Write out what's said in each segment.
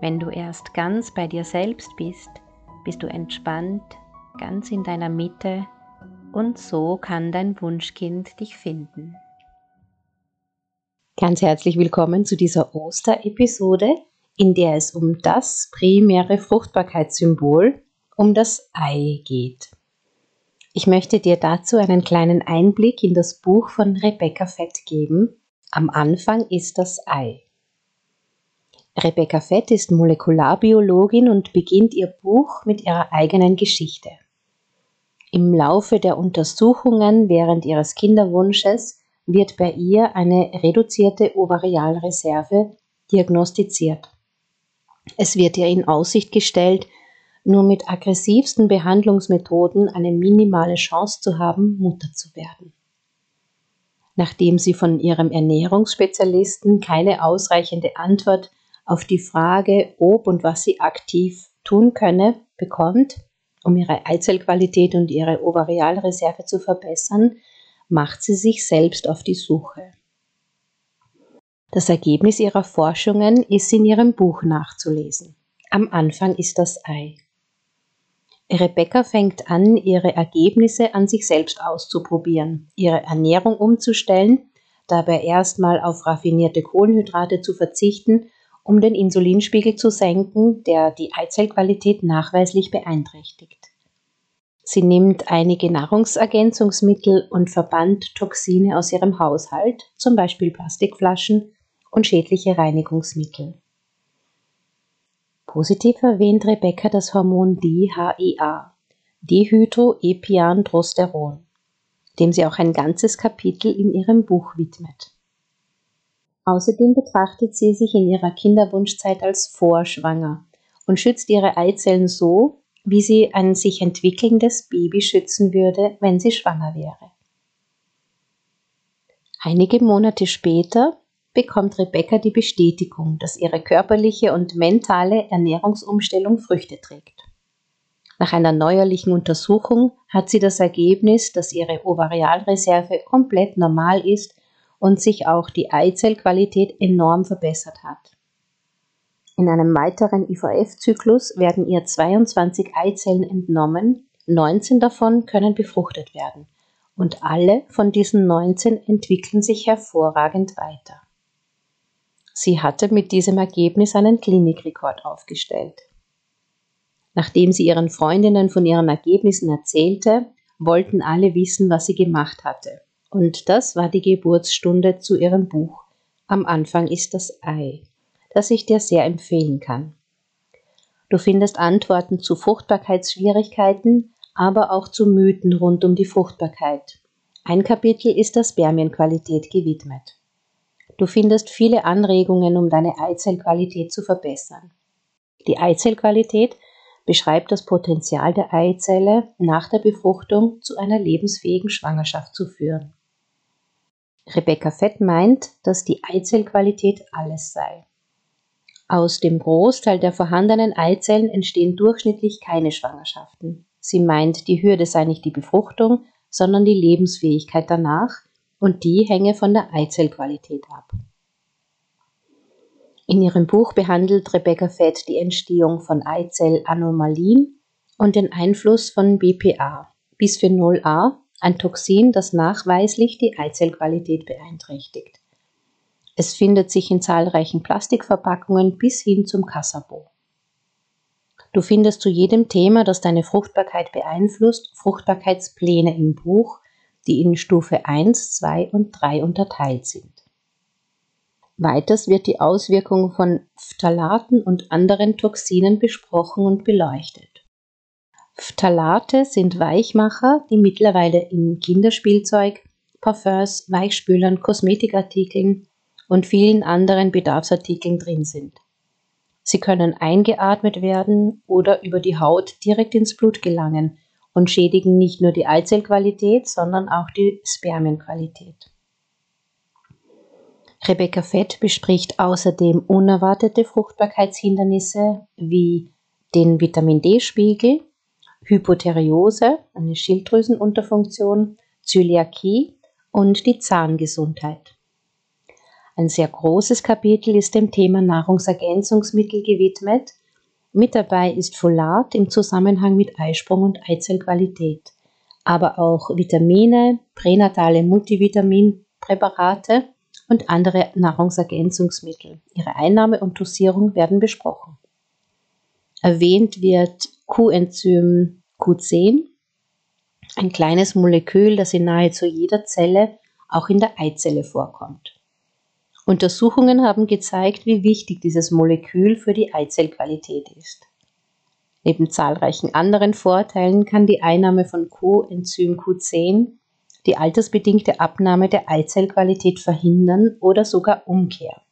Wenn du erst ganz bei dir selbst bist, bist du entspannt, ganz in deiner Mitte und so kann dein Wunschkind dich finden. Ganz herzlich willkommen zu dieser Osterepisode, in der es um das primäre Fruchtbarkeitssymbol, um das Ei geht. Ich möchte dir dazu einen kleinen Einblick in das Buch von Rebecca Fett geben. Am Anfang ist das Ei. Rebecca Fett ist Molekularbiologin und beginnt ihr Buch mit ihrer eigenen Geschichte. Im Laufe der Untersuchungen während ihres Kinderwunsches wird bei ihr eine reduzierte Ovarialreserve diagnostiziert. Es wird ihr in Aussicht gestellt, nur mit aggressivsten Behandlungsmethoden eine minimale Chance zu haben, Mutter zu werden. Nachdem sie von ihrem Ernährungsspezialisten keine ausreichende Antwort auf die Frage, ob und was sie aktiv tun könne, bekommt, um ihre Eizellqualität und ihre Ovarialreserve zu verbessern, macht sie sich selbst auf die Suche. Das Ergebnis ihrer Forschungen ist in ihrem Buch nachzulesen. Am Anfang ist das Ei. Rebecca fängt an, ihre Ergebnisse an sich selbst auszuprobieren, ihre Ernährung umzustellen, dabei erstmal auf raffinierte Kohlenhydrate zu verzichten, um den Insulinspiegel zu senken, der die Eizellqualität nachweislich beeinträchtigt. Sie nimmt einige Nahrungsergänzungsmittel und verbannt Toxine aus ihrem Haushalt, zum Beispiel Plastikflaschen und schädliche Reinigungsmittel. Positiv erwähnt Rebecca das Hormon DHEA, Dihydroepiandrosteron, dem sie auch ein ganzes Kapitel in ihrem Buch widmet. Außerdem betrachtet sie sich in ihrer Kinderwunschzeit als vorschwanger und schützt ihre Eizellen so, wie sie ein sich entwickelndes Baby schützen würde, wenn sie schwanger wäre. Einige Monate später bekommt Rebecca die Bestätigung, dass ihre körperliche und mentale Ernährungsumstellung Früchte trägt. Nach einer neuerlichen Untersuchung hat sie das Ergebnis, dass ihre Ovarialreserve komplett normal ist und sich auch die Eizellqualität enorm verbessert hat. In einem weiteren IVF-Zyklus werden ihr 22 Eizellen entnommen, 19 davon können befruchtet werden und alle von diesen 19 entwickeln sich hervorragend weiter. Sie hatte mit diesem Ergebnis einen Klinikrekord aufgestellt. Nachdem sie ihren Freundinnen von ihren Ergebnissen erzählte, wollten alle wissen, was sie gemacht hatte. Und das war die Geburtsstunde zu ihrem Buch. Am Anfang ist das Ei, das ich dir sehr empfehlen kann. Du findest Antworten zu Fruchtbarkeitsschwierigkeiten, aber auch zu Mythen rund um die Fruchtbarkeit. Ein Kapitel ist der Spermienqualität gewidmet. Du findest viele Anregungen, um deine Eizellqualität zu verbessern. Die Eizellqualität beschreibt das Potenzial der Eizelle nach der Befruchtung zu einer lebensfähigen Schwangerschaft zu führen. Rebecca Fett meint, dass die Eizellqualität alles sei. Aus dem Großteil der vorhandenen Eizellen entstehen durchschnittlich keine Schwangerschaften. Sie meint, die Hürde sei nicht die Befruchtung, sondern die Lebensfähigkeit danach, und die hänge von der Eizellqualität ab. In ihrem Buch behandelt Rebecca Fett die Entstehung von Eizellanomalien und den Einfluss von BPA, Bisphenol A, ein Toxin, das nachweislich die Eizellqualität beeinträchtigt. Es findet sich in zahlreichen Plastikverpackungen bis hin zum Kassabo. Du findest zu jedem Thema, das deine Fruchtbarkeit beeinflusst, Fruchtbarkeitspläne im Buch, die in Stufe 1, 2 und 3 unterteilt sind. Weiters wird die Auswirkung von Phthalaten und anderen Toxinen besprochen und beleuchtet. Phthalate sind Weichmacher, die mittlerweile in Kinderspielzeug, Parfums, Weichspülern, Kosmetikartikeln und vielen anderen Bedarfsartikeln drin sind. Sie können eingeatmet werden oder über die Haut direkt ins Blut gelangen und schädigen nicht nur die Eizellqualität, sondern auch die Spermienqualität. Rebecca Fett bespricht außerdem unerwartete Fruchtbarkeitshindernisse wie den Vitamin D-Spiegel, Hypotheriose, eine Schilddrüsenunterfunktion, Zöliakie und die Zahngesundheit. Ein sehr großes Kapitel ist dem Thema Nahrungsergänzungsmittel gewidmet. Mit dabei ist Folat im Zusammenhang mit Eisprung und Eizellqualität, aber auch Vitamine, pränatale Multivitaminpräparate und andere Nahrungsergänzungsmittel. Ihre Einnahme und Dosierung werden besprochen. Erwähnt wird Coenzym Q10, ein kleines Molekül, das in nahezu jeder Zelle, auch in der Eizelle vorkommt. Untersuchungen haben gezeigt, wie wichtig dieses Molekül für die Eizellqualität ist. Neben zahlreichen anderen Vorteilen kann die Einnahme von Coenzym Q10 die altersbedingte Abnahme der Eizellqualität verhindern oder sogar umkehren.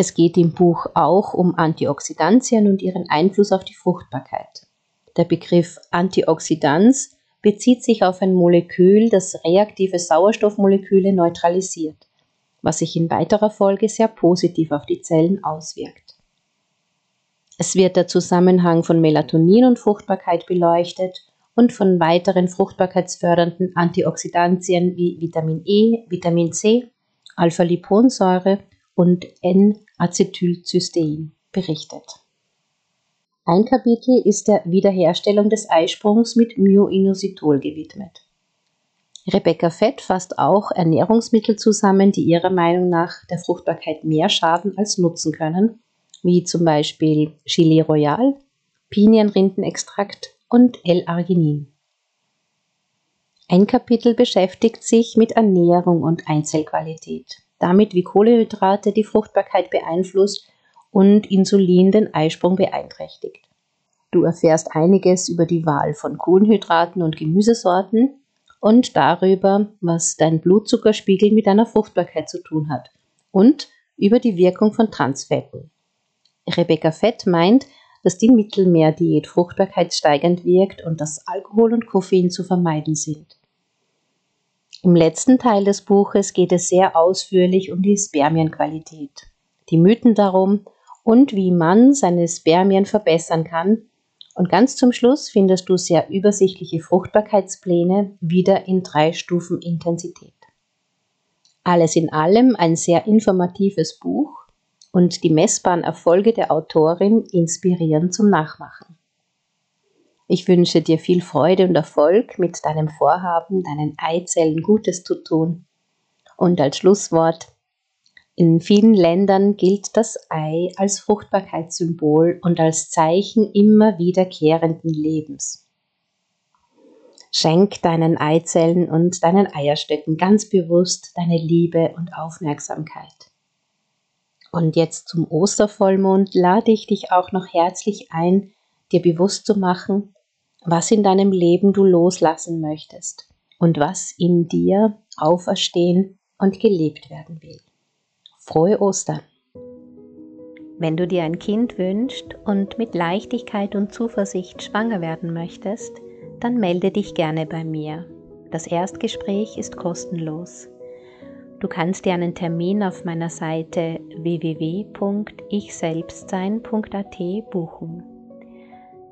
Es geht im Buch auch um Antioxidantien und ihren Einfluss auf die Fruchtbarkeit. Der Begriff Antioxidanz bezieht sich auf ein Molekül, das reaktive Sauerstoffmoleküle neutralisiert, was sich in weiterer Folge sehr positiv auf die Zellen auswirkt. Es wird der Zusammenhang von Melatonin und Fruchtbarkeit beleuchtet und von weiteren fruchtbarkeitsfördernden Antioxidantien wie Vitamin E, Vitamin C, Alpha-Liponsäure und N-Acetylcystein berichtet. Ein Kapitel ist der Wiederherstellung des Eisprungs mit Myoinositol gewidmet. Rebecca Fett fasst auch Ernährungsmittel zusammen, die ihrer Meinung nach der Fruchtbarkeit mehr schaden als nutzen können, wie zum Beispiel Chili Royal, Pinienrindenextrakt und L-Arginin. Ein Kapitel beschäftigt sich mit Ernährung und Einzelqualität, damit wie Kohlenhydrate die Fruchtbarkeit beeinflusst und Insulin den Eisprung beeinträchtigt. Du erfährst einiges über die Wahl von Kohlenhydraten und Gemüsesorten und darüber, was dein Blutzuckerspiegel mit deiner Fruchtbarkeit zu tun hat und über die Wirkung von Transfetten. Rebecca Fett meint, dass die Mittelmeerdiät fruchtbarkeitssteigernd wirkt und dass Alkohol und Koffein zu vermeiden sind. Im letzten Teil des Buches geht es sehr ausführlich um die Spermienqualität, die Mythen darum und wie man seine Spermien verbessern kann. Und ganz zum Schluss findest du sehr übersichtliche Fruchtbarkeitspläne wieder in drei Stufen Intensität. Alles in allem ein sehr informatives Buch, und die messbaren Erfolge der Autorin inspirieren zum Nachmachen. Ich wünsche dir viel Freude und Erfolg mit deinem Vorhaben, deinen Eizellen Gutes zu tun. Und als Schlusswort, in vielen Ländern gilt das Ei als Fruchtbarkeitssymbol und als Zeichen immer wiederkehrenden Lebens. Schenk deinen Eizellen und deinen Eierstöcken ganz bewusst deine Liebe und Aufmerksamkeit. Und jetzt zum Ostervollmond lade ich dich auch noch herzlich ein, dir bewusst zu machen, was in deinem Leben du loslassen möchtest und was in dir auferstehen und gelebt werden will. Frohe Ostern! Wenn du dir ein Kind wünschst und mit Leichtigkeit und Zuversicht schwanger werden möchtest, dann melde dich gerne bei mir. Das Erstgespräch ist kostenlos. Du kannst dir einen Termin auf meiner Seite www.ichselbstsein.at buchen.